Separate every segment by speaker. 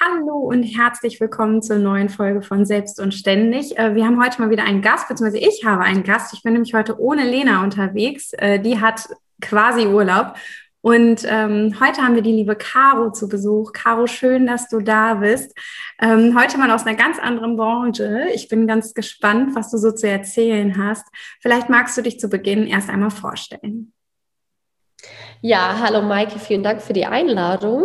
Speaker 1: Hallo und herzlich willkommen zur neuen Folge von Selbst und Ständig. Äh, wir haben heute mal wieder einen Gast, beziehungsweise ich habe einen Gast. Ich bin nämlich heute ohne Lena unterwegs. Äh, die hat quasi Urlaub. Und ähm, heute haben wir die liebe Caro zu Besuch. Caro, schön, dass du da bist. Ähm, heute mal aus einer ganz anderen Branche. Ich bin ganz gespannt, was du so zu erzählen hast. Vielleicht magst du dich zu Beginn erst einmal vorstellen.
Speaker 2: Ja, hallo Maike, vielen Dank für die Einladung.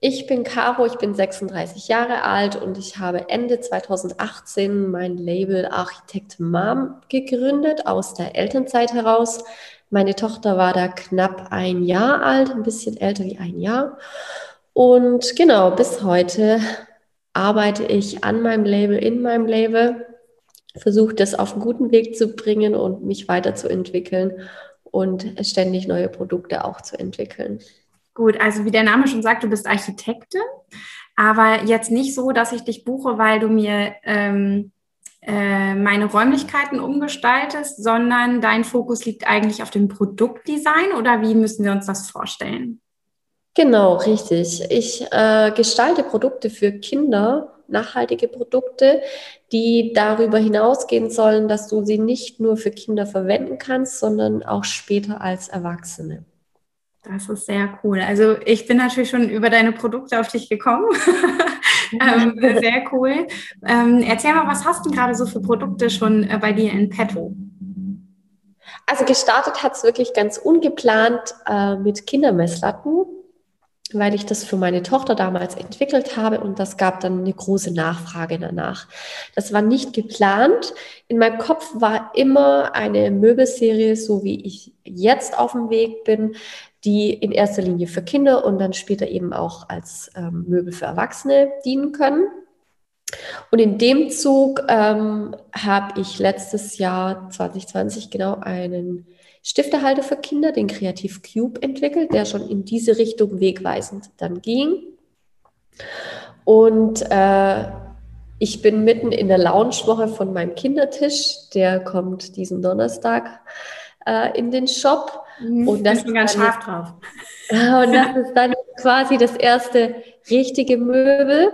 Speaker 2: Ich bin Caro, ich bin 36 Jahre alt und ich habe Ende 2018 mein Label Architekt Mom gegründet aus der Elternzeit heraus. Meine Tochter war da knapp ein Jahr alt, ein bisschen älter wie ein Jahr. Und genau, bis heute arbeite ich an meinem Label, in meinem Label, versuche das auf einen guten Weg zu bringen und mich weiterzuentwickeln und ständig neue Produkte auch zu entwickeln.
Speaker 1: Gut, also wie der Name schon sagt, du bist Architektin, aber jetzt nicht so, dass ich dich buche, weil du mir ähm, äh, meine Räumlichkeiten umgestaltest, sondern dein Fokus liegt eigentlich auf dem Produktdesign oder wie müssen wir uns das vorstellen?
Speaker 2: Genau, richtig. Ich äh, gestalte Produkte für Kinder, nachhaltige Produkte, die darüber hinausgehen sollen, dass du sie nicht nur für Kinder verwenden kannst, sondern auch später als Erwachsene.
Speaker 1: Das ist sehr cool. Also ich bin natürlich schon über deine Produkte auf dich gekommen. ähm, sehr cool. Ähm, erzähl mal, was hast du gerade so für Produkte schon äh, bei dir in petto?
Speaker 2: Also gestartet hat es wirklich ganz ungeplant äh, mit Kindermesslatten, weil ich das für meine Tochter damals entwickelt habe und das gab dann eine große Nachfrage danach. Das war nicht geplant. In meinem Kopf war immer eine Möbelserie, so wie ich jetzt auf dem Weg bin, die in erster Linie für Kinder und dann später eben auch als ähm, Möbel für Erwachsene dienen können. Und in dem Zug ähm, habe ich letztes Jahr 2020 genau einen Stiftehalter für Kinder, den Kreativ Cube, entwickelt, der schon in diese Richtung wegweisend dann ging. Und äh, ich bin mitten in der Launchwoche von meinem Kindertisch, der kommt diesen Donnerstag äh, in den Shop.
Speaker 1: Mhm, und das ist ganz scharf drauf.
Speaker 2: Und das ist dann quasi das erste richtige Möbel,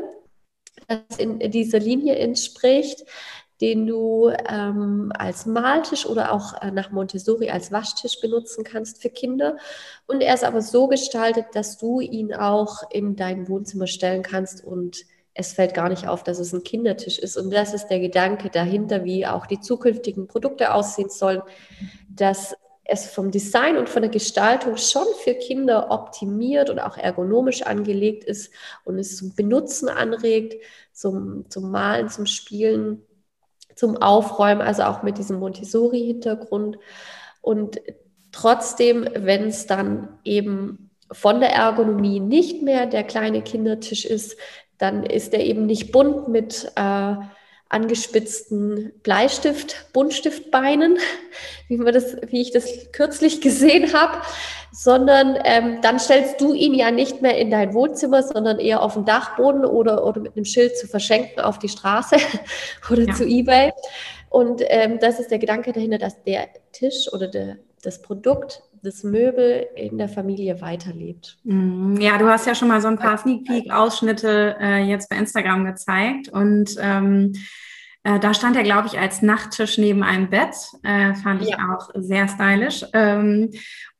Speaker 2: das in dieser Linie entspricht, den du ähm, als Maltisch oder auch äh, nach Montessori als Waschtisch benutzen kannst für Kinder. Und er ist aber so gestaltet, dass du ihn auch in dein Wohnzimmer stellen kannst und es fällt gar nicht auf, dass es ein Kindertisch ist. Und das ist der Gedanke dahinter, wie auch die zukünftigen Produkte aussehen sollen, dass es vom Design und von der Gestaltung schon für Kinder optimiert und auch ergonomisch angelegt ist und es zum Benutzen anregt, zum, zum Malen, zum Spielen, zum Aufräumen, also auch mit diesem Montessori-Hintergrund. Und trotzdem, wenn es dann eben von der Ergonomie nicht mehr der kleine Kindertisch ist, dann ist er eben nicht bunt mit äh, angespitzten Bleistift, Buntstiftbeinen, wie, man das, wie ich das kürzlich gesehen habe, sondern ähm, dann stellst du ihn ja nicht mehr in dein Wohnzimmer, sondern eher auf den Dachboden oder, oder mit einem Schild zu verschenken auf die Straße oder ja. zu eBay. Und ähm, das ist der Gedanke dahinter, dass der Tisch oder der, das Produkt das Möbel in der Familie weiterlebt.
Speaker 1: Mhm. Ja, du hast ja schon mal so ein paar Sneak Peek-Ausschnitte äh, jetzt bei Instagram gezeigt und ähm, äh, da stand er, glaube ich, als Nachttisch neben einem Bett. Äh, fand ich ja. auch sehr stylisch. Ähm,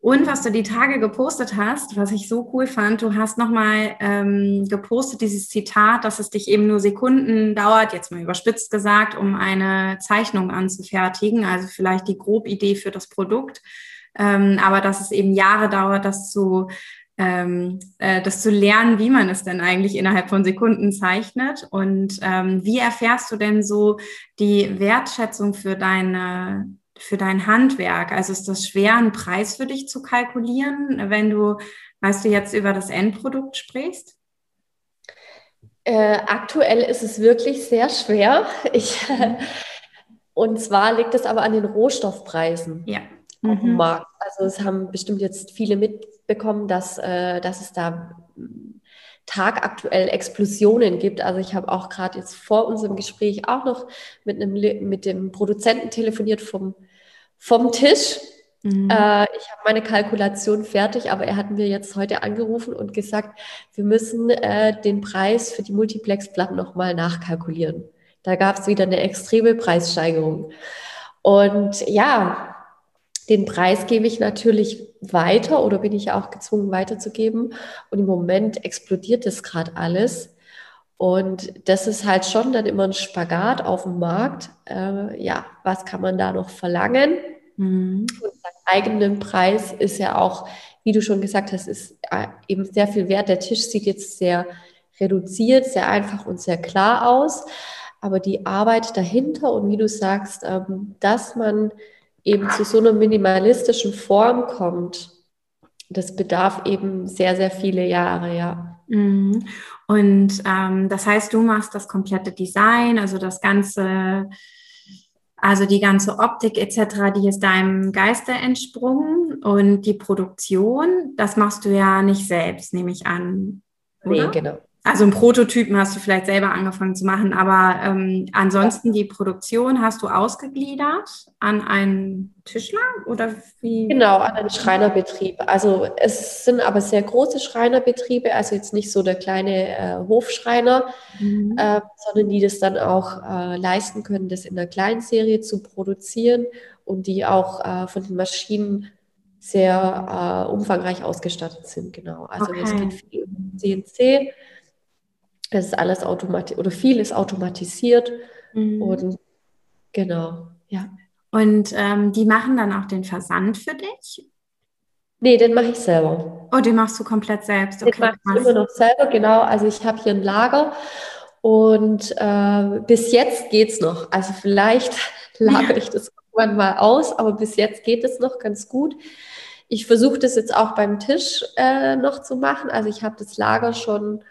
Speaker 1: und was du die Tage gepostet hast, was ich so cool fand, du hast nochmal ähm, gepostet dieses Zitat, dass es dich eben nur Sekunden dauert, jetzt mal überspitzt gesagt, um eine Zeichnung anzufertigen, also vielleicht die Grobidee für das Produkt, ähm, aber dass es eben Jahre dauert, das zu ähm, äh, das zu lernen, wie man es denn eigentlich innerhalb von Sekunden zeichnet. Und ähm, wie erfährst du denn so die Wertschätzung für deine für dein Handwerk? Also ist das schwer, einen Preis für dich zu kalkulieren, wenn du, weißt du, jetzt über das Endprodukt sprichst?
Speaker 2: Äh, aktuell ist es wirklich sehr schwer. Ich, und zwar liegt es aber an den Rohstoffpreisen
Speaker 1: ja.
Speaker 2: auf dem mhm. Markt. Also es haben bestimmt jetzt viele mitbekommen, dass, äh, dass es da tagaktuell Explosionen gibt. Also ich habe auch gerade jetzt vor unserem Gespräch auch noch mit, einem, mit dem Produzenten telefoniert vom, vom Tisch. Mhm. Äh, ich habe meine Kalkulation fertig, aber er hat mir jetzt heute angerufen und gesagt, wir müssen äh, den Preis für die Multiplex-Platten nochmal nachkalkulieren. Da gab es wieder eine extreme Preissteigerung. Und ja, den Preis gebe ich natürlich weiter oder bin ich auch gezwungen weiterzugeben. Und im Moment explodiert das gerade alles. Und das ist halt schon dann immer ein Spagat auf dem Markt. Äh, ja, was kann man da noch verlangen? Mhm. Und seinen eigenen Preis ist ja auch, wie du schon gesagt hast, ist äh, eben sehr viel wert. Der Tisch sieht jetzt sehr reduziert, sehr einfach und sehr klar aus. Aber die Arbeit dahinter und wie du sagst, ähm, dass man eben zu so einer minimalistischen Form kommt, das bedarf eben sehr, sehr viele Jahre, ja.
Speaker 1: Mhm. Und ähm, das heißt, du machst das komplette Design, also das ganze, also die ganze Optik etc., die ist deinem Geiste entsprungen und die Produktion, das machst du ja nicht selbst, nehme ich an.
Speaker 2: Oder? Nee, genau.
Speaker 1: Also einen Prototypen hast du vielleicht selber angefangen zu machen, aber ähm, ansonsten die Produktion hast du ausgegliedert an einen Tischler oder wie?
Speaker 2: Genau, an einen Schreinerbetrieb. Also es sind aber sehr große Schreinerbetriebe, also jetzt nicht so der kleine äh, Hofschreiner, mhm. äh, sondern die das dann auch äh, leisten können, das in der Kleinserie zu produzieren und die auch äh, von den Maschinen sehr äh, umfangreich ausgestattet sind. Genau, also okay. es geht viel um CNC es ist alles automatisch oder vieles automatisiert mhm. und genau, ja.
Speaker 1: Und ähm, die machen dann auch den Versand für dich?
Speaker 2: Nee, den mache ich selber.
Speaker 1: Oh, den machst du komplett selbst. Okay,
Speaker 2: den mache ich immer noch selber, genau. Also ich habe hier ein Lager und äh, bis jetzt geht es noch. Also vielleicht lagere ich das irgendwann mal aus, aber bis jetzt geht es noch ganz gut. Ich versuche das jetzt auch beim Tisch äh, noch zu machen. Also ich habe das Lager schon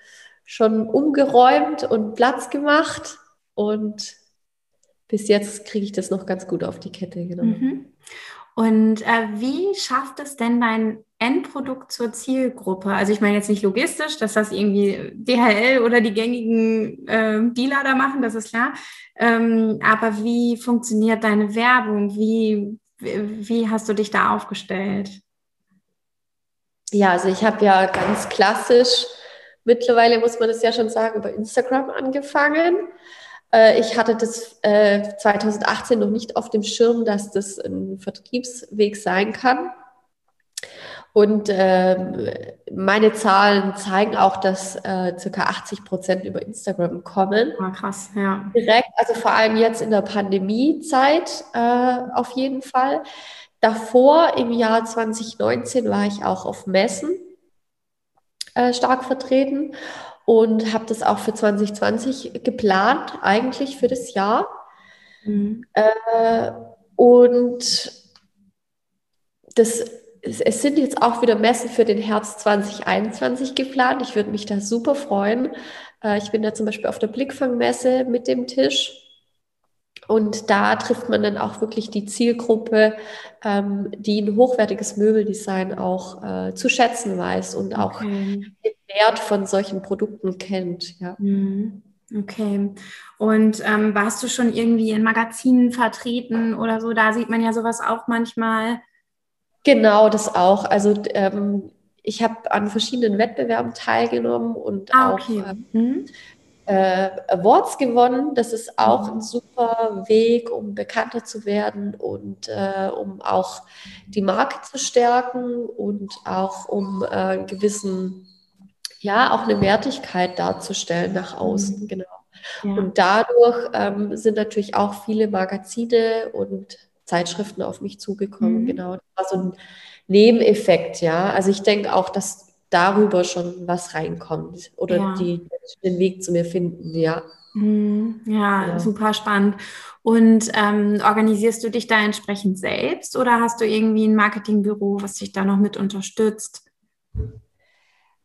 Speaker 2: schon umgeräumt und Platz gemacht und bis jetzt kriege ich das noch ganz gut auf die Kette. Genau. Mhm.
Speaker 1: Und äh, wie schafft es denn dein Endprodukt zur Zielgruppe? Also ich meine jetzt nicht logistisch, dass das irgendwie DHL oder die gängigen äh, Dealer da machen, das ist klar. Ähm, aber wie funktioniert deine Werbung? Wie, wie hast du dich da aufgestellt?
Speaker 2: Ja, also ich habe ja ganz klassisch Mittlerweile muss man das ja schon sagen, über Instagram angefangen. Äh, ich hatte das 2018 äh, noch nicht auf dem Schirm, dass das ein Vertriebsweg sein kann. Und äh, meine Zahlen zeigen auch, dass äh, circa 80 Prozent über Instagram kommen.
Speaker 1: Ah, krass, ja.
Speaker 2: Direkt, also vor allem jetzt in der Pandemiezeit auf jeden Fall. Davor im Jahr 2019 war ich auch auf Messen äh, stark vertreten und habe das auch für 2020 geplant, eigentlich für das Jahr. Mhm. Äh, und das, es sind jetzt auch wieder Messen für den Herbst 2021 geplant. Ich würde mich da super freuen. Äh, ich bin da zum Beispiel auf der Blickfangmesse mit dem Tisch. Und da trifft man dann auch wirklich die Zielgruppe, ähm, die ein hochwertiges Möbeldesign auch äh, zu schätzen weiß und auch okay. den Wert von solchen Produkten kennt. Ja.
Speaker 1: Mhm. Okay. Und ähm, warst du schon irgendwie in Magazinen vertreten oder so? Da sieht man ja sowas auch manchmal.
Speaker 2: Genau, das auch. Also ähm, ich habe an verschiedenen Wettbewerben teilgenommen und ah, okay. auch mhm. Äh, Awards gewonnen. Das ist auch ein super Weg, um bekannter zu werden und äh, um auch die Marke zu stärken und auch um äh, gewissen, ja, auch eine Wertigkeit darzustellen nach außen. Mhm. Genau. Ja. Und dadurch ähm, sind natürlich auch viele Magazine und Zeitschriften auf mich zugekommen. Mhm. Genau, das war so ein Nebeneffekt, ja. Also ich denke auch, dass darüber schon was reinkommt oder ja. die den Weg zu mir finden, ja.
Speaker 1: Mhm. Ja, ja, super spannend. Und ähm, organisierst du dich da entsprechend selbst oder hast du irgendwie ein Marketingbüro, was dich da noch mit unterstützt?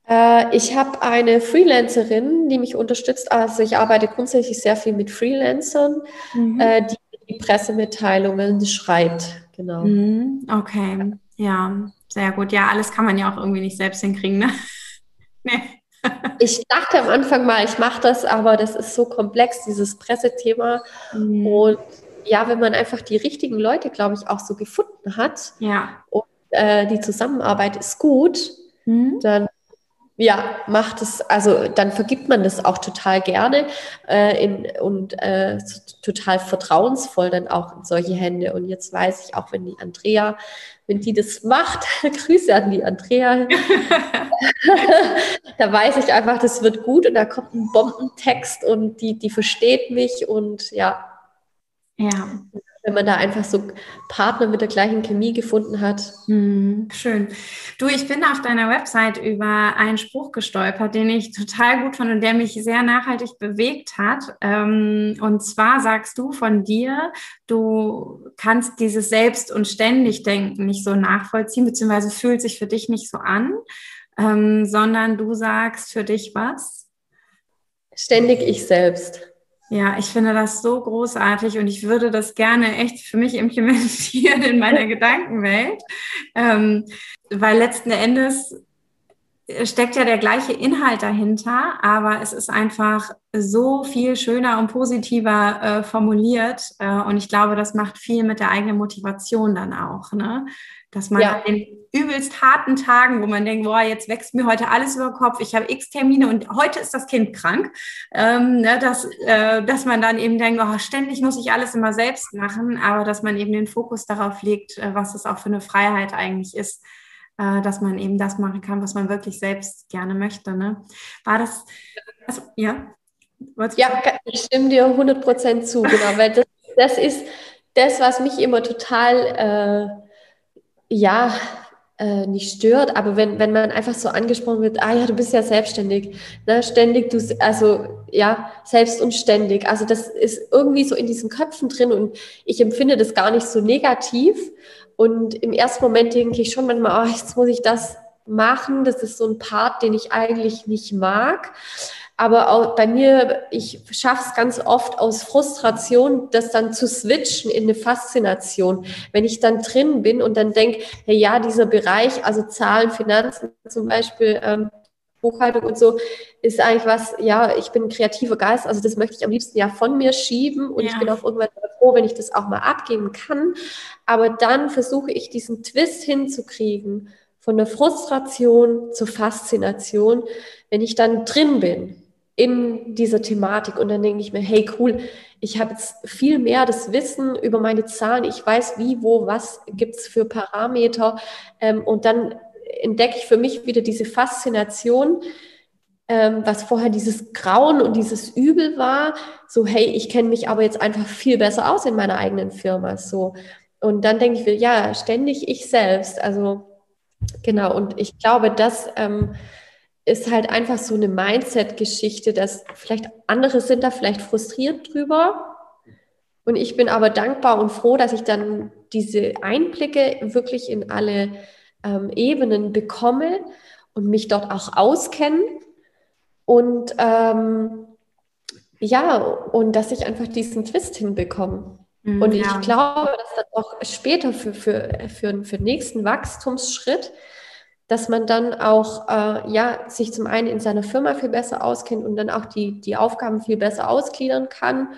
Speaker 2: Äh, ich habe eine Freelancerin, die mich unterstützt. Also ich arbeite grundsätzlich sehr viel mit Freelancern, mhm. äh, die die Pressemitteilungen schreibt. Genau.
Speaker 1: Mhm. Okay, ja, sehr gut. Ja, alles kann man ja auch irgendwie nicht selbst hinkriegen, ne?
Speaker 2: nee. Ich dachte am Anfang mal, ich mache das, aber das ist so komplex, dieses Pressethema. Mhm. Und ja, wenn man einfach die richtigen Leute, glaube ich, auch so gefunden hat
Speaker 1: ja.
Speaker 2: und äh, die Zusammenarbeit ist gut, mhm. dann ja, macht es, also dann vergibt man das auch total gerne äh, in, und äh, total vertrauensvoll dann auch in solche Hände. Und jetzt weiß ich auch, wenn die Andrea, wenn die das macht, Grüße an die Andrea, da weiß ich einfach, das wird gut und da kommt ein Bombentext und die, die versteht mich und ja.
Speaker 1: Ja
Speaker 2: wenn man da einfach so Partner mit der gleichen Chemie gefunden hat.
Speaker 1: Mhm, schön. Du, ich bin auf deiner Website über einen Spruch gestolpert, den ich total gut fand und der mich sehr nachhaltig bewegt hat. Ähm, und zwar sagst du von dir, du kannst dieses Selbst- und Ständig-Denken nicht so nachvollziehen, beziehungsweise fühlt sich für dich nicht so an, ähm, sondern du sagst für dich was?
Speaker 2: Ständig ich selbst.
Speaker 1: Ja, ich finde das so großartig und ich würde das gerne echt für mich implementieren in meiner Gedankenwelt, ähm, weil letzten Endes steckt ja der gleiche Inhalt dahinter, aber es ist einfach so viel schöner und positiver äh, formuliert äh, und ich glaube, das macht viel mit der eigenen Motivation dann auch, ne? Dass man ja. den übelst harten Tagen, wo man denkt, boah, jetzt wächst mir heute alles über den Kopf, ich habe x Termine und heute ist das Kind krank, ähm, ne, dass, äh, dass man dann eben denkt, oh, ständig muss ich alles immer selbst machen, aber dass man eben den Fokus darauf legt, äh, was es auch für eine Freiheit eigentlich ist, äh, dass man eben das machen kann, was man wirklich selbst gerne möchte. Ne? War das, also, ja?
Speaker 2: ja, ich stimme dir 100% zu, genau, weil das, das ist das, was mich immer total, äh, ja, äh, nicht stört, aber wenn, wenn man einfach so angesprochen wird, ah ja, du bist ja selbstständig, ne, ständig, du, also ja, selbst und ständig. Also das ist irgendwie so in diesen Köpfen drin und ich empfinde das gar nicht so negativ. Und im ersten Moment denke ich schon manchmal, oh, jetzt muss ich das machen. Das ist so ein Part, den ich eigentlich nicht mag. Aber auch bei mir, ich schaffe es ganz oft aus Frustration, das dann zu switchen in eine Faszination. Wenn ich dann drin bin und dann denke, hey, ja, dieser Bereich, also Zahlen, Finanzen zum Beispiel, ähm, Buchhaltung und so, ist eigentlich was, ja, ich bin ein kreativer Geist, also das möchte ich am liebsten ja von mir schieben und ja. ich bin auch irgendwann froh, wenn ich das auch mal abgeben kann. Aber dann versuche ich diesen Twist hinzukriegen von der Frustration zur Faszination, wenn ich dann drin bin in dieser Thematik. Und dann denke ich mir, hey, cool, ich habe jetzt viel mehr das Wissen über meine Zahlen. Ich weiß, wie, wo, was gibt's für Parameter. Ähm, und dann entdecke ich für mich wieder diese Faszination, ähm, was vorher dieses Grauen und dieses Übel war. So, hey, ich kenne mich aber jetzt einfach viel besser aus in meiner eigenen Firma. So. Und dann denke ich mir, ja, ständig ich selbst. Also, genau. Und ich glaube, dass, ähm, ist halt einfach so eine Mindset-Geschichte, dass vielleicht andere sind da vielleicht frustriert drüber. Und ich bin aber dankbar und froh, dass ich dann diese Einblicke wirklich in alle ähm, Ebenen bekomme und mich dort auch auskenne. Und ähm, ja, und dass ich einfach diesen Twist hinbekomme. Mhm, und ich ja. glaube, dass dann auch später für, für, für, für den nächsten Wachstumsschritt dass man dann auch äh, ja, sich zum einen in seiner Firma viel besser auskennt und dann auch die, die Aufgaben viel besser ausgliedern kann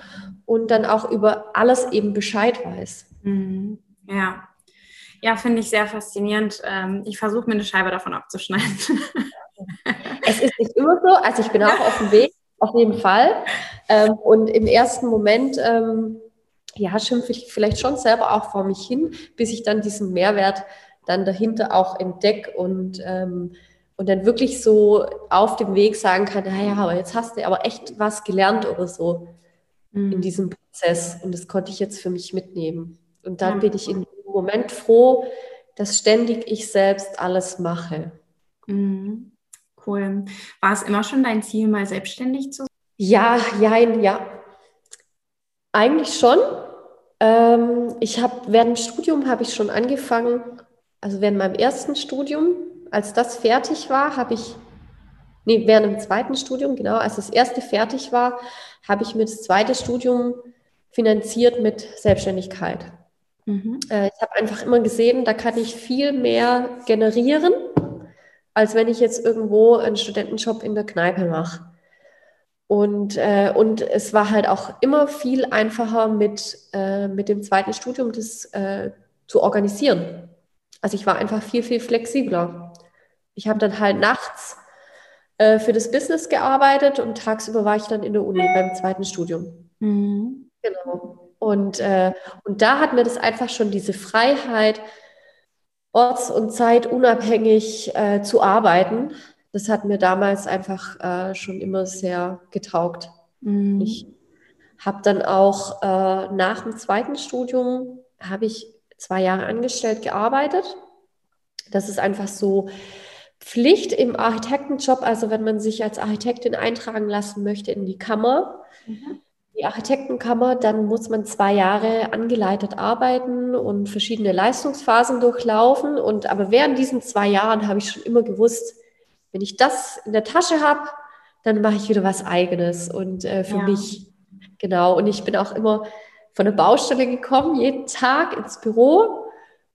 Speaker 2: und dann auch über alles eben Bescheid weiß.
Speaker 1: Mhm. Ja. Ja, finde ich sehr faszinierend. Ähm, ich versuche mir eine Scheibe davon abzuschneiden.
Speaker 2: Es ist nicht immer so. Also ich bin auch auf dem Weg, auf jeden Fall. Ähm, und im ersten Moment, ähm, ja, schimpfe ich vielleicht schon selber auch vor mich hin, bis ich dann diesen Mehrwert dann dahinter auch entdecke und, ähm, und dann wirklich so auf dem Weg sagen kann, naja, aber jetzt hast du aber echt was gelernt oder so mhm. in diesem Prozess. Und das konnte ich jetzt für mich mitnehmen. Und dann ja. bin ich in dem Moment froh, dass ständig ich selbst alles mache.
Speaker 1: Mhm. Cool. War es immer schon dein Ziel, mal selbstständig zu sein?
Speaker 2: Ja, jein, ja. Eigentlich schon. Ähm, ich habe während dem Studium habe ich schon angefangen, also während meinem ersten Studium, als das fertig war, habe ich, nee, während dem zweiten Studium, genau, als das erste fertig war, habe ich mir das zweite Studium finanziert mit Selbstständigkeit. Mhm. Äh, ich habe einfach immer gesehen, da kann ich viel mehr generieren, als wenn ich jetzt irgendwo einen Studentenjob in der Kneipe mache. Und, äh, und es war halt auch immer viel einfacher mit, äh, mit dem zweiten Studium das äh, zu organisieren. Also ich war einfach viel, viel flexibler. Ich habe dann halt nachts äh, für das Business gearbeitet und tagsüber war ich dann in der Uni beim zweiten Studium. Mhm. Genau. Und, äh, und da hat mir das einfach schon diese Freiheit, orts- und zeitunabhängig äh, zu arbeiten, das hat mir damals einfach äh, schon immer sehr getaugt. Mhm. Ich habe dann auch äh, nach dem zweiten Studium, habe ich zwei Jahre angestellt gearbeitet. Das ist einfach so Pflicht im Architektenjob, also wenn man sich als Architektin eintragen lassen möchte in die Kammer, mhm. die Architektenkammer, dann muss man zwei Jahre angeleitet arbeiten und verschiedene Leistungsphasen durchlaufen. Und aber während diesen zwei Jahren habe ich schon immer gewusst, wenn ich das in der Tasche habe, dann mache ich wieder was Eigenes und äh, für ja. mich. Genau. Und ich bin auch immer von der Baustelle gekommen, jeden Tag ins Büro.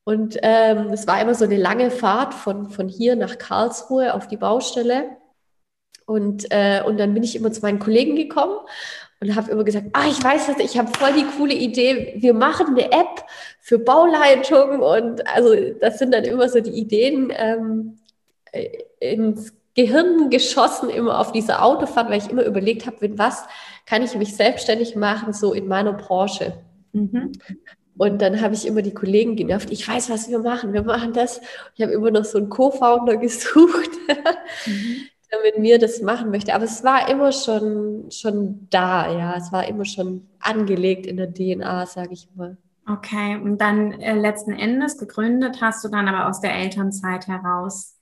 Speaker 2: Und ähm, es war immer so eine lange Fahrt von, von hier nach Karlsruhe auf die Baustelle. Und, äh, und dann bin ich immer zu meinen Kollegen gekommen und habe immer gesagt, ah, ich weiß das, ich habe voll die coole Idee, wir machen eine App für Bauleitung und also das sind dann immer so die Ideen, ähm, ins Gehirn geschossen, immer auf diese Autofahrt, weil ich immer überlegt habe, mit was kann ich mich selbstständig machen, so in meiner Branche. Mhm. Und dann habe ich immer die Kollegen genervt, ich weiß, was wir machen, wir machen das. Ich habe immer noch so einen Co-Founder gesucht, mhm. der mit mir das machen möchte. Aber es war immer schon, schon da, ja, es war immer schon angelegt in der DNA, sage ich mal.
Speaker 1: Okay, und dann äh, letzten Endes gegründet hast du dann aber aus der Elternzeit heraus.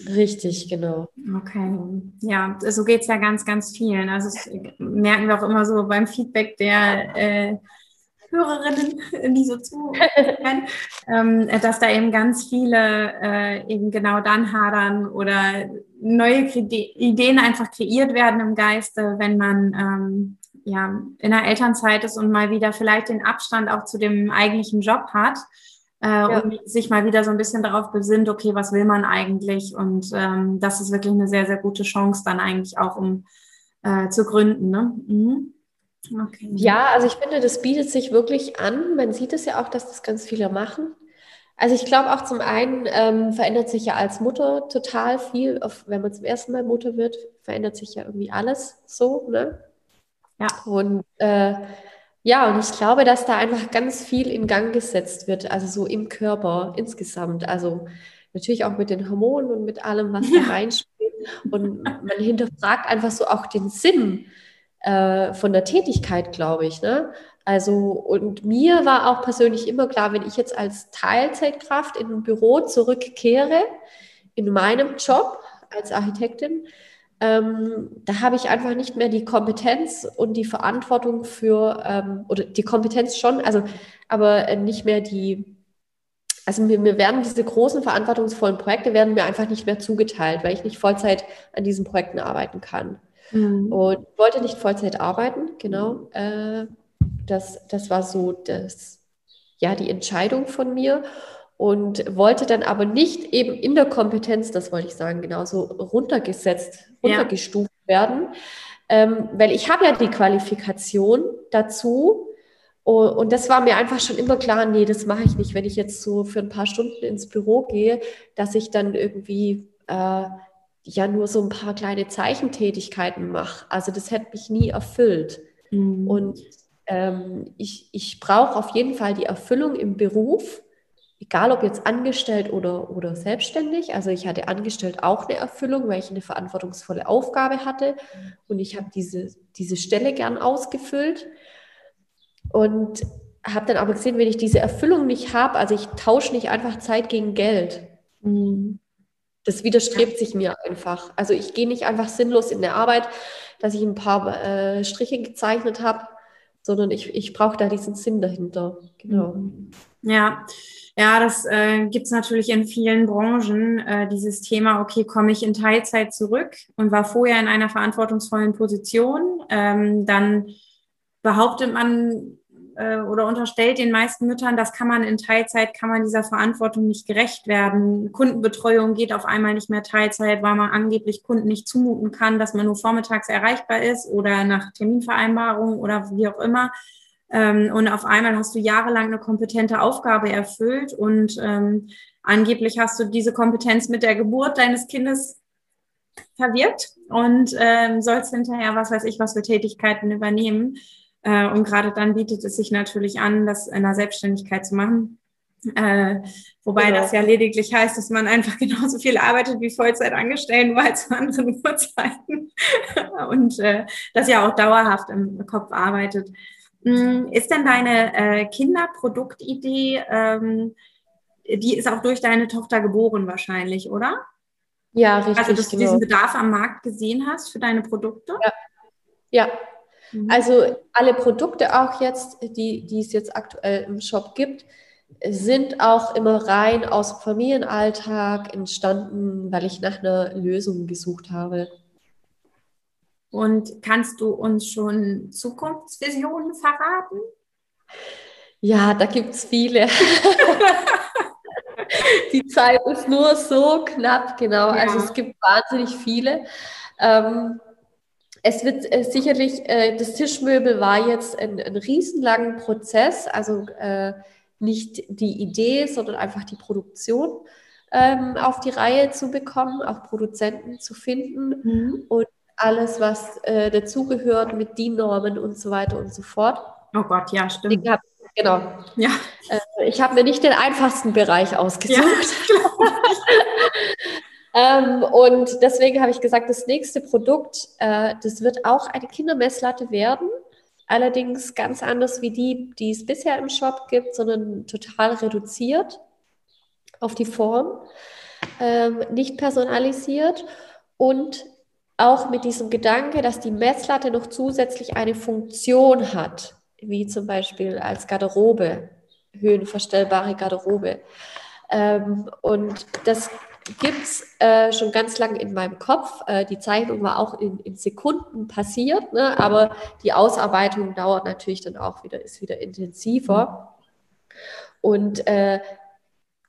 Speaker 2: Richtig, genau.
Speaker 1: Okay, ja, so geht es ja ganz, ganz vielen. Also das merken wir auch immer so beim Feedback der äh, Hörerinnen, die so zuhören, ähm, dass da eben ganz viele äh, eben genau dann hadern oder neue Ideen einfach kreiert werden im Geiste, wenn man ähm, ja in der Elternzeit ist und mal wieder vielleicht den Abstand auch zu dem eigentlichen Job hat äh, ja. und sich mal wieder so ein bisschen darauf besinnt, okay, was will man eigentlich? Und ähm, das ist wirklich eine sehr, sehr gute Chance dann eigentlich auch, um äh, zu gründen. Ne? Mhm.
Speaker 2: Okay. Ja, also ich finde, das bietet sich wirklich an. Man sieht es ja auch, dass das ganz viele machen. Also ich glaube auch zum einen ähm, verändert sich ja als Mutter total viel. Auf, wenn man zum ersten Mal Mutter wird, verändert sich ja irgendwie alles so. Ne? Ja. Und äh, ja, und ich glaube, dass da einfach ganz viel in Gang gesetzt wird, also so im Körper insgesamt. Also natürlich auch mit den Hormonen und mit allem, was ja. da reinspielt. Und man hinterfragt einfach so auch den Sinn äh, von der Tätigkeit, glaube ich. Ne? Also, und mir war auch persönlich immer klar, wenn ich jetzt als Teilzeitkraft in ein Büro zurückkehre, in meinem Job als Architektin, ähm, da habe ich einfach nicht mehr die Kompetenz und die Verantwortung für, ähm, oder die Kompetenz schon, also aber nicht mehr die, also mir, mir werden diese großen verantwortungsvollen Projekte werden mir einfach nicht mehr zugeteilt, weil ich nicht Vollzeit an diesen Projekten arbeiten kann. Mhm. Und wollte nicht Vollzeit arbeiten, genau. Äh, das, das war so das, ja, die Entscheidung von mir und wollte dann aber nicht eben in der Kompetenz, das wollte ich sagen, genauso runtergesetzt, runtergestuft ja. werden, ähm, weil ich habe ja die Qualifikation dazu Und das war mir einfach schon immer klar, nee, das mache ich nicht, wenn ich jetzt so für ein paar Stunden ins Büro gehe, dass ich dann irgendwie äh, ja nur so ein paar kleine Zeichentätigkeiten mache. Also das hätte mich nie erfüllt. Mhm. Und ähm, ich, ich brauche auf jeden Fall die Erfüllung im Beruf, egal ob jetzt angestellt oder, oder selbstständig. Also ich hatte angestellt auch eine Erfüllung, weil ich eine verantwortungsvolle Aufgabe hatte und ich habe diese, diese Stelle gern ausgefüllt. Und habe dann aber gesehen, wenn ich diese Erfüllung nicht habe, also ich tausche nicht einfach Zeit gegen Geld. Mhm. Das widerstrebt sich mir einfach. Also ich gehe nicht einfach sinnlos in der Arbeit, dass ich ein paar äh, Striche gezeichnet habe, sondern ich, ich brauche da diesen Sinn dahinter. Genau.
Speaker 1: Mhm. Ja. Ja, das äh, gibt es natürlich in vielen Branchen, äh, dieses Thema, okay, komme ich in Teilzeit zurück und war vorher in einer verantwortungsvollen Position, ähm, dann behauptet man äh, oder unterstellt den meisten Müttern, das kann man in Teilzeit, kann man dieser Verantwortung nicht gerecht werden. Kundenbetreuung geht auf einmal nicht mehr Teilzeit, weil man angeblich Kunden nicht zumuten kann, dass man nur vormittags erreichbar ist oder nach Terminvereinbarung oder wie auch immer. Ähm, und auf einmal hast du jahrelang eine kompetente Aufgabe erfüllt und ähm, angeblich hast du diese Kompetenz mit der Geburt deines Kindes verwirkt und ähm, sollst hinterher, was weiß ich, was für Tätigkeiten übernehmen. Äh, und gerade dann bietet es sich natürlich an, das in der Selbstständigkeit zu machen. Äh, wobei genau. das ja lediglich heißt, dass man einfach genauso viel arbeitet wie Vollzeit angestellt, nur halt zu anderen Uhrzeiten. und äh, das ja auch dauerhaft im Kopf arbeitet. Mm, ist denn deine äh, Kinderproduktidee, ähm, die ist auch durch deine Tochter geboren wahrscheinlich, oder?
Speaker 2: Ja, richtig.
Speaker 1: Also, dass du genau. diesen Bedarf am Markt gesehen hast für deine Produkte?
Speaker 2: Ja, ja Mhm. Also alle Produkte auch jetzt, die, die es jetzt aktuell im Shop gibt, sind auch immer rein aus dem Familienalltag entstanden, weil ich nach einer Lösung gesucht habe.
Speaker 1: Und kannst du uns schon Zukunftsvisionen verraten?
Speaker 2: Ja, da gibt es viele. Die Zeit ist nur so knapp, genau. Ja. Also es gibt wahnsinnig viele. Ähm, es wird äh, sicherlich, äh, das Tischmöbel war jetzt ein, ein riesenlanger Prozess, also äh, nicht die Idee, sondern einfach die Produktion ähm, auf die Reihe zu bekommen, auch Produzenten zu finden mhm. und alles, was äh, dazugehört mit DIN-Normen und so weiter und so fort.
Speaker 1: Oh Gott, ja, stimmt. Hab,
Speaker 2: genau. Ja. Äh, ich habe mir nicht den einfachsten Bereich ausgesucht. Ja, Ähm, und deswegen habe ich gesagt, das nächste Produkt, äh, das wird auch eine Kindermesslatte werden. Allerdings ganz anders wie die, die es bisher im Shop gibt, sondern total reduziert auf die Form, ähm, nicht personalisiert und auch mit diesem Gedanke, dass die Messlatte noch zusätzlich eine Funktion hat, wie zum Beispiel als Garderobe, höhenverstellbare Garderobe. Ähm, und das gibt es äh, schon ganz lange in meinem Kopf. Äh, die Zeichnung war auch in, in Sekunden passiert, ne? aber die Ausarbeitung dauert natürlich dann auch wieder, ist wieder intensiver. Und äh,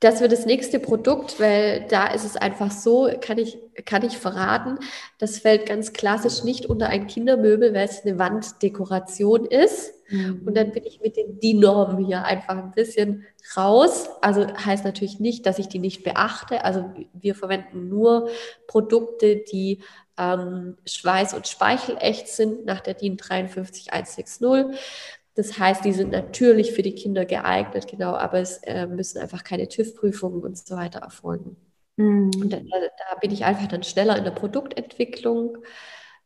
Speaker 2: das wird das nächste Produkt, weil da ist es einfach so, kann ich, kann ich verraten, das fällt ganz klassisch nicht unter ein Kindermöbel, weil es eine Wanddekoration ist. Mhm. Und dann bin ich mit den DIN-Normen hier einfach ein bisschen raus. Also heißt natürlich nicht, dass ich die nicht beachte. Also wir verwenden nur Produkte, die ähm, Schweiß- und Speichelecht sind nach der DIN 53160. Das heißt, die sind natürlich für die Kinder geeignet, genau, aber es äh, müssen einfach keine TÜV-Prüfungen und so weiter erfolgen. Mhm. Und da, da, bin ich einfach dann schneller in der Produktentwicklung.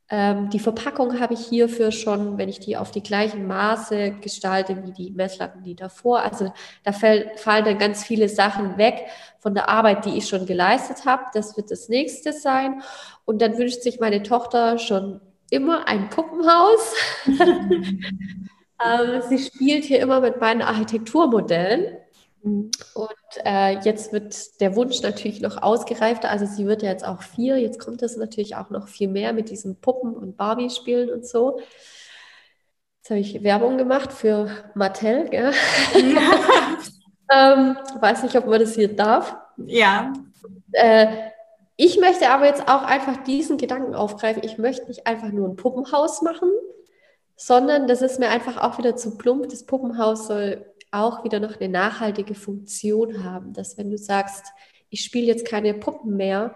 Speaker 2: Ähm, die Verpackung habe ich hierfür schon, wenn ich die auf die gleichen Maße gestalte wie die Messlatten, die davor. Also da fällt, fallen dann ganz viele Sachen weg von der Arbeit, die ich schon geleistet habe. Das wird das nächste sein. Und dann wünscht sich meine Tochter schon immer ein Puppenhaus. Ähm, sie spielt hier immer mit meinen Architekturmodellen. Und äh, jetzt wird der Wunsch natürlich noch ausgereifter. Also sie wird ja jetzt auch vier. Jetzt kommt das natürlich auch noch viel mehr mit diesen Puppen und Barbie-Spielen und so. Jetzt habe ich Werbung gemacht für Mattel. Gell? ähm, weiß nicht, ob man das hier darf.
Speaker 1: Ja.
Speaker 2: Äh, ich möchte aber jetzt auch einfach diesen Gedanken aufgreifen. Ich möchte nicht einfach nur ein Puppenhaus machen, sondern das ist mir einfach auch wieder zu plump. Das Puppenhaus soll auch wieder noch eine nachhaltige Funktion haben, dass wenn du sagst, ich spiele jetzt keine Puppen mehr,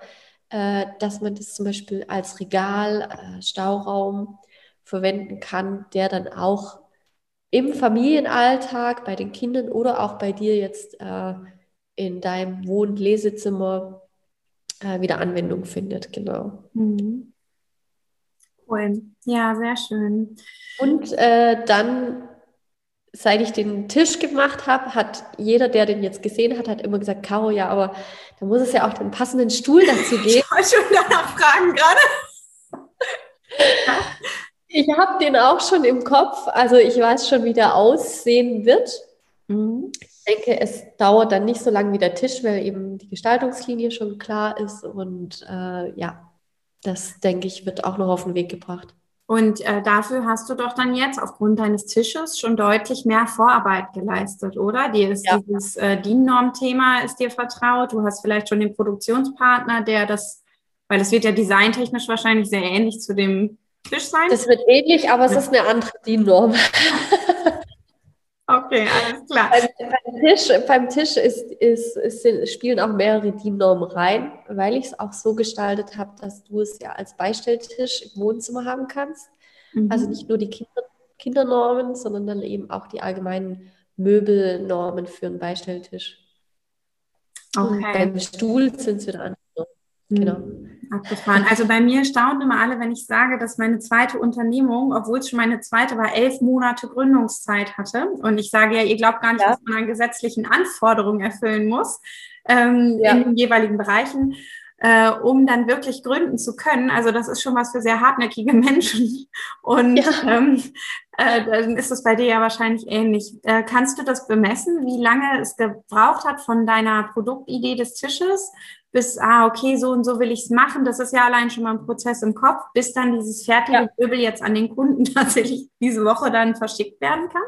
Speaker 2: äh, dass man das zum Beispiel als Regal, äh, Stauraum verwenden kann, der dann auch im Familienalltag bei den Kindern oder auch bei dir jetzt äh, in deinem Wohn- und Lesezimmer äh, wieder Anwendung findet. Genau. Mhm.
Speaker 1: Cool. Ja, sehr schön.
Speaker 2: Und äh, dann, seit ich den Tisch gemacht habe, hat jeder, der den jetzt gesehen hat, hat immer gesagt, Caro, ja, aber da muss es ja auch den passenden Stuhl dazu geben.
Speaker 1: Ich wollte schon danach fragen gerade.
Speaker 2: Ich habe den auch schon im Kopf. Also ich weiß schon, wie der aussehen wird. Mhm. Ich denke, es dauert dann nicht so lange wie der Tisch, weil eben die Gestaltungslinie schon klar ist. Und äh, ja, das denke ich, wird auch noch auf den Weg gebracht.
Speaker 1: Und äh, dafür hast du doch dann jetzt aufgrund deines Tisches schon deutlich mehr Vorarbeit geleistet, oder? Dir ist ja. dieses äh, DIN-Norm-Thema ist dir vertraut. Du hast vielleicht schon den Produktionspartner, der das, weil es wird ja designtechnisch wahrscheinlich sehr ähnlich zu dem Tisch sein?
Speaker 2: Das wird ähnlich, aber es ist eine andere DIN-Norm.
Speaker 1: okay, alles klar.
Speaker 2: Beim, beim Tisch, beim Tisch ist, ist, ist, spielen auch mehrere DIN-Normen rein, weil ich es auch so gestaltet habe, dass du es ja als Beistelltisch im Wohnzimmer haben kannst. Mhm. Also nicht nur die Kinder, Kindernormen, sondern dann eben auch die allgemeinen Möbelnormen für einen Beistelltisch. Okay. Und beim Stuhl sind es wieder andere.
Speaker 1: Genau. Abgefahren. Also bei mir staunen immer alle, wenn ich sage, dass meine zweite Unternehmung, obwohl es schon meine zweite war, elf Monate Gründungszeit hatte. Und ich sage ja, ihr glaubt gar nicht, ja. was man an gesetzlichen Anforderungen erfüllen muss ähm, ja. in den jeweiligen Bereichen. Äh, um dann wirklich gründen zu können. Also das ist schon was für sehr hartnäckige Menschen. Und ja. ähm, äh, dann ist es bei dir ja wahrscheinlich ähnlich. Äh, kannst du das bemessen, wie lange es gebraucht hat von deiner Produktidee des Tisches bis, ah, okay, so und so will ich es machen. Das ist ja allein schon mal ein Prozess im Kopf, bis dann dieses fertige ja. Möbel jetzt an den Kunden tatsächlich diese Woche dann verschickt werden kann?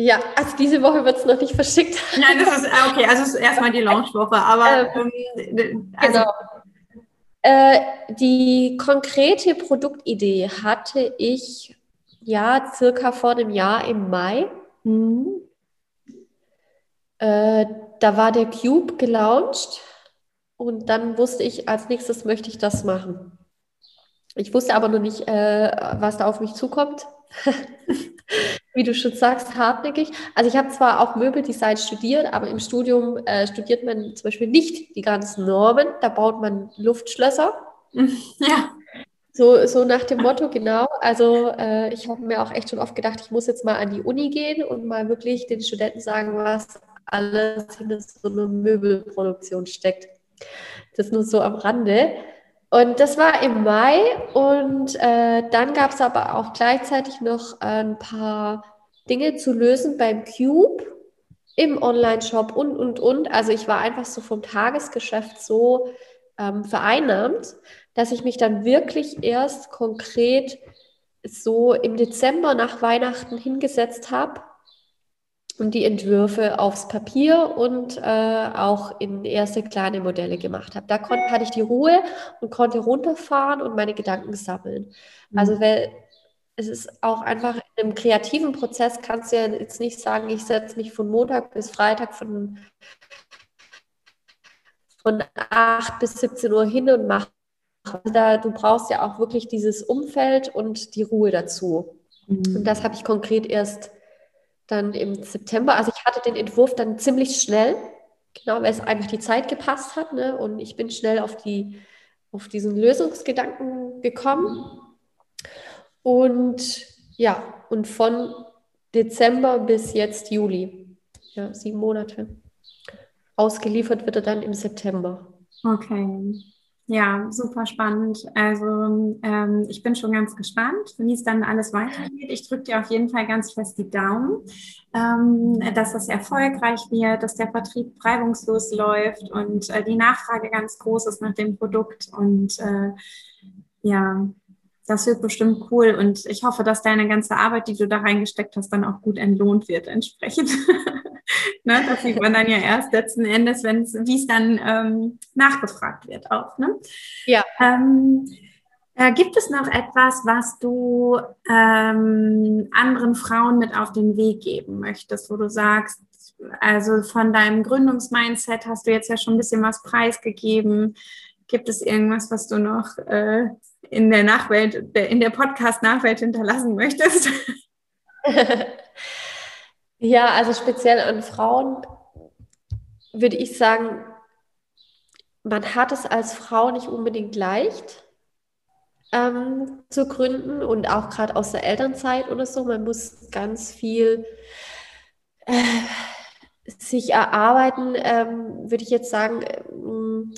Speaker 2: Ja, also diese Woche wird es noch nicht verschickt.
Speaker 1: Nein, das ist ah, okay, also es ist erstmal die Launchwoche, aber ähm,
Speaker 2: ähm also, genau. Äh, die konkrete Produktidee hatte ich ja circa vor dem Jahr im Mai. Mhm. Äh, da war der Cube gelauncht und dann wusste ich, als nächstes möchte ich das machen. Ich wusste aber noch nicht, äh, was da auf mich zukommt. Wie du schon sagst, hartnäckig. Also ich habe zwar auch Möbeldesign studiert, aber im Studium äh, studiert man zum Beispiel nicht die ganzen Normen. Da baut man Luftschlösser. Ja. So, so nach dem Motto, genau. Also äh, ich habe mir auch echt schon oft gedacht, ich muss jetzt mal an die Uni gehen und mal wirklich den Studenten sagen, was alles in so eine Möbelproduktion steckt. Das nur so am Rande. Und das war im Mai und äh, dann gab es aber auch gleichzeitig noch ein paar Dinge zu lösen beim Cube im Online-Shop und, und, und. Also ich war einfach so vom Tagesgeschäft so ähm, vereinnahmt, dass ich mich dann wirklich erst konkret so im Dezember nach Weihnachten hingesetzt habe und die Entwürfe aufs Papier und äh, auch in erste kleine Modelle gemacht habe. Da konnte, hatte ich die Ruhe und konnte runterfahren und meine Gedanken sammeln. Mhm. Also weil es ist auch einfach in einem kreativen Prozess kannst du ja jetzt nicht sagen, ich setze mich von Montag bis Freitag von, von 8 bis 17 Uhr hin und mache. Also da, du brauchst ja auch wirklich dieses Umfeld und die Ruhe dazu. Mhm. Und das habe ich konkret erst dann im September. Also ich hatte den Entwurf dann ziemlich schnell, genau, weil es einfach die Zeit gepasst hat. Ne? Und ich bin schnell auf, die, auf diesen Lösungsgedanken gekommen. Und ja, und von Dezember bis jetzt Juli, ja, sieben Monate. Ausgeliefert wird er dann im September.
Speaker 1: Okay. Ja, super spannend. Also ähm, ich bin schon ganz gespannt, wie es dann alles weitergeht. Ich drücke dir auf jeden Fall ganz fest die Daumen, ähm, dass das erfolgreich wird, dass der Vertrieb reibungslos läuft und äh, die Nachfrage ganz groß ist nach dem Produkt. Und äh, ja, das wird bestimmt cool. Und ich hoffe, dass deine ganze Arbeit, die du da reingesteckt hast, dann auch gut entlohnt wird entsprechend. ne? Das sieht man dann ja erst letzten Endes, wie es dann ähm, nachgefragt wird auch. Ne?
Speaker 2: Ja. Ähm,
Speaker 1: Äh, gibt es noch etwas, was du ähm, anderen Frauen mit auf den Weg geben möchtest, wo du sagst, also von deinem Gründungsmindset hast du jetzt ja schon ein bisschen was preisgegeben. Gibt es irgendwas, was du noch äh, in der Nachwelt, in der Podcast-Nachwelt hinterlassen möchtest?
Speaker 2: ja, also speziell an Frauen würde ich sagen, man hat es als Frau nicht unbedingt leicht ähm, zu gründen und auch gerade aus der Elternzeit oder so. Man muss ganz viel äh, sich erarbeiten, ähm, würde ich jetzt sagen, ähm,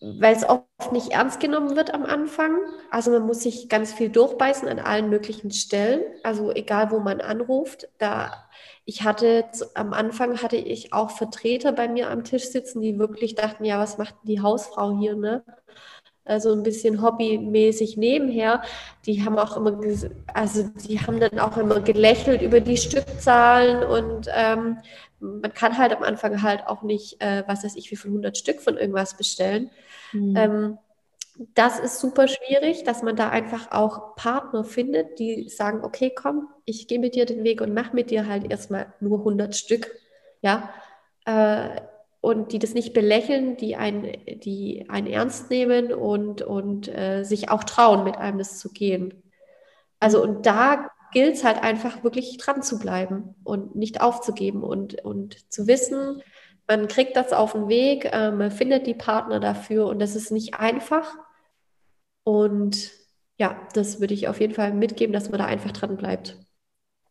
Speaker 2: weil es oft nicht ernst genommen wird am Anfang. Also man muss sich ganz viel durchbeißen an allen möglichen Stellen. Also egal, wo man anruft. Da ich hatte am Anfang hatte ich auch Vertreter bei mir am Tisch sitzen, die wirklich dachten, ja, was macht die Hausfrau hier, ne? Also ein bisschen hobbymäßig nebenher. Die haben auch immer, also die haben dann auch immer gelächelt über die Stückzahlen und ähm, man kann halt am Anfang halt auch nicht, äh, was weiß ich, wie viel 100 Stück von irgendwas bestellen. Mhm. Ähm, das ist super schwierig, dass man da einfach auch Partner findet, die sagen, okay, komm, ich gehe mit dir den Weg und mach mit dir halt erstmal nur 100 Stück, ja, äh, und die das nicht belächeln, die einen, die einen ernst nehmen und, und äh, sich auch trauen, mit einem das zu gehen. Also und da gilt es halt einfach wirklich dran zu bleiben und nicht aufzugeben und, und zu wissen, man kriegt das auf den Weg, äh, man findet die Partner dafür und das ist nicht einfach. Und ja, das würde ich auf jeden Fall mitgeben, dass man da einfach dran bleibt.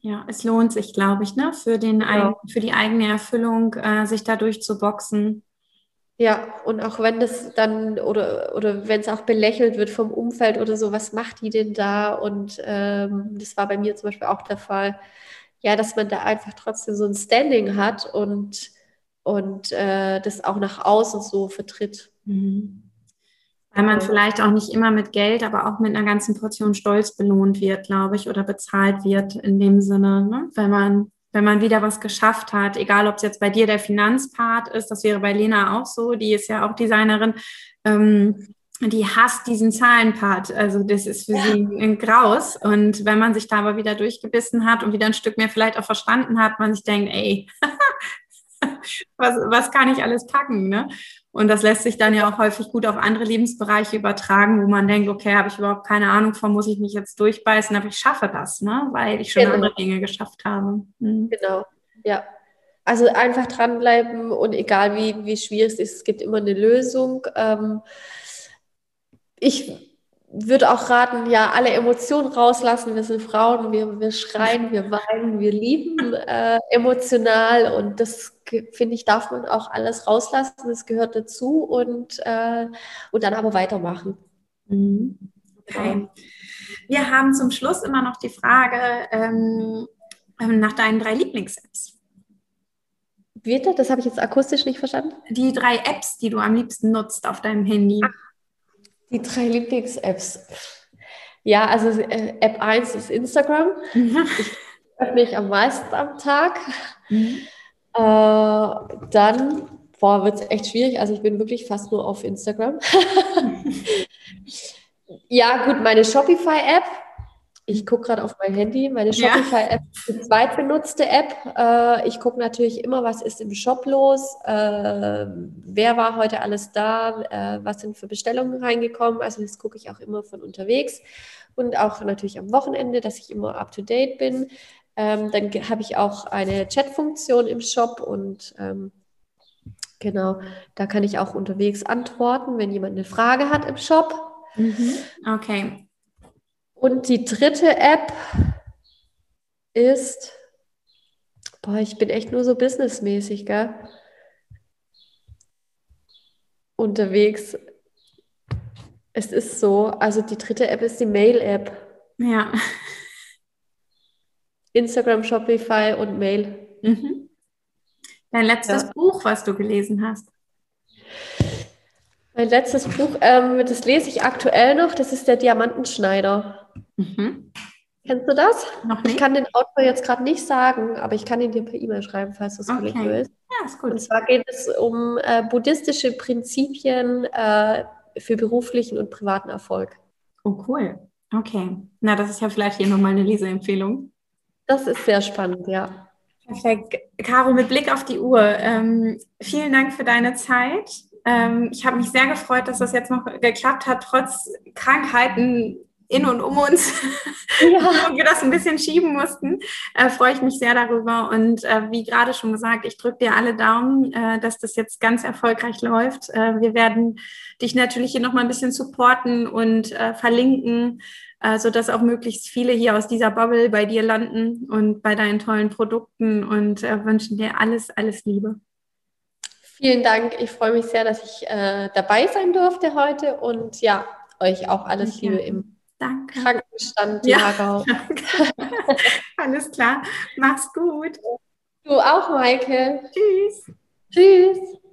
Speaker 1: Ja, es lohnt sich, glaube ich, ne? für, den ja. für die eigene Erfüllung, äh, sich da durchzuboxen.
Speaker 2: Ja, und auch wenn das dann oder, oder wenn es auch belächelt wird vom Umfeld oder so, was macht die denn da? Und ähm, das war bei mir zum Beispiel auch der Fall, ja, dass man da einfach trotzdem so ein Standing hat und, und äh, das auch nach außen so vertritt. Mhm.
Speaker 1: Weil man vielleicht auch nicht immer mit Geld, aber auch mit einer ganzen Portion Stolz belohnt wird, glaube ich, oder bezahlt wird in dem Sinne, ne? wenn man wenn man wieder was geschafft hat, egal ob es jetzt bei dir der Finanzpart ist, das wäre bei Lena auch so, die ist ja auch Designerin, ähm, die hasst diesen Zahlenpart. Also das ist für ja. sie ein Graus. Und wenn man sich da aber wieder durchgebissen hat und wieder ein Stück mehr vielleicht auch verstanden hat, man sich denkt, ey, was, was kann ich alles packen? Ne? Und das lässt sich dann ja auch häufig gut auf andere Lebensbereiche übertragen, wo man denkt, okay, habe ich überhaupt keine Ahnung von, muss ich mich jetzt durchbeißen, aber ich schaffe das, ne? weil ich schon genau. andere Dinge geschafft habe.
Speaker 2: Mhm. Genau, ja. Also einfach dranbleiben und egal wie, wie schwierig es ist, es gibt immer eine Lösung. Ähm, ich würde auch raten, ja, alle Emotionen rauslassen. Wir sind Frauen, wir, wir schreien, wir weinen, wir lieben äh, emotional und das finde ich, darf man auch alles rauslassen. Das gehört dazu und, äh, und dann aber weitermachen.
Speaker 1: Mhm. Okay. Wir haben zum Schluss immer noch die Frage ähm, ähm nach deinen drei Lieblings-Apps.
Speaker 2: Bitte? Das habe ich jetzt akustisch nicht verstanden.
Speaker 1: Die drei Apps, die du am liebsten nutzt auf deinem Handy. Ach,
Speaker 2: die drei Lieblings-Apps. Ja, also äh, App 1 ist Instagram. Mhm. Ich öffne ich am meisten am Tag. Mhm. Äh, dann, boah, wird es echt schwierig. Also ich bin wirklich fast nur auf Instagram. ja, gut, meine Shopify-App ich gucke gerade auf mein Handy, meine Shopify-App ist die zweitbenutzte App. Äh, ich gucke natürlich immer, was ist im Shop los, äh, wer war heute alles da, äh, was sind für Bestellungen reingekommen. Also das gucke ich auch immer von unterwegs und auch natürlich am Wochenende, dass ich immer up-to-date bin. Ähm, dann habe ich auch eine Chat-Funktion im Shop und ähm, genau, da kann ich auch unterwegs antworten, wenn jemand eine Frage hat im Shop.
Speaker 1: Mhm. Okay,
Speaker 2: und die dritte App ist, boah, ich bin echt nur so businessmäßig, gell? Unterwegs. Es ist so, also die dritte App ist die Mail-App.
Speaker 1: Ja.
Speaker 2: Instagram, Shopify und Mail. Mhm.
Speaker 1: Dein letztes ja. Buch, was du gelesen hast.
Speaker 2: Mein letztes Buch, ähm, das lese ich aktuell noch, das ist der Diamantenschneider. Mhm. Kennst du das? Noch nicht. Ich kann den Autor jetzt gerade nicht sagen, aber ich kann ihn dir per E-Mail schreiben, falls du es okay. willst. Ja, ist gut. Und zwar geht es um äh, buddhistische Prinzipien äh, für beruflichen und privaten Erfolg.
Speaker 1: Oh, cool. Okay. Na, das ist ja vielleicht hier nochmal eine Leseempfehlung.
Speaker 2: Das ist sehr spannend, ja.
Speaker 1: Perfekt. Caro, mit Blick auf die Uhr, ähm, vielen Dank für deine Zeit. Ähm, ich habe mich sehr gefreut, dass das jetzt noch geklappt hat, trotz Krankheiten in und um uns, ja. und wir das ein bisschen schieben mussten, äh, freue ich mich sehr darüber. Und äh, wie gerade schon gesagt, ich drücke dir alle Daumen, äh, dass das jetzt ganz erfolgreich läuft. Äh, wir werden dich natürlich hier nochmal ein bisschen supporten und äh, verlinken, äh, sodass auch möglichst viele hier aus dieser Bubble bei dir landen und bei deinen tollen Produkten und wünschen dir alles, alles Liebe.
Speaker 2: Vielen Dank. Ich freue mich sehr, dass ich äh, dabei sein durfte heute und ja, euch auch alles Liebe im
Speaker 1: danke.
Speaker 2: Krankenstand
Speaker 1: ja, Alles klar. Mach's gut.
Speaker 2: Du auch, Maike.
Speaker 1: Tschüss.
Speaker 2: Tschüss.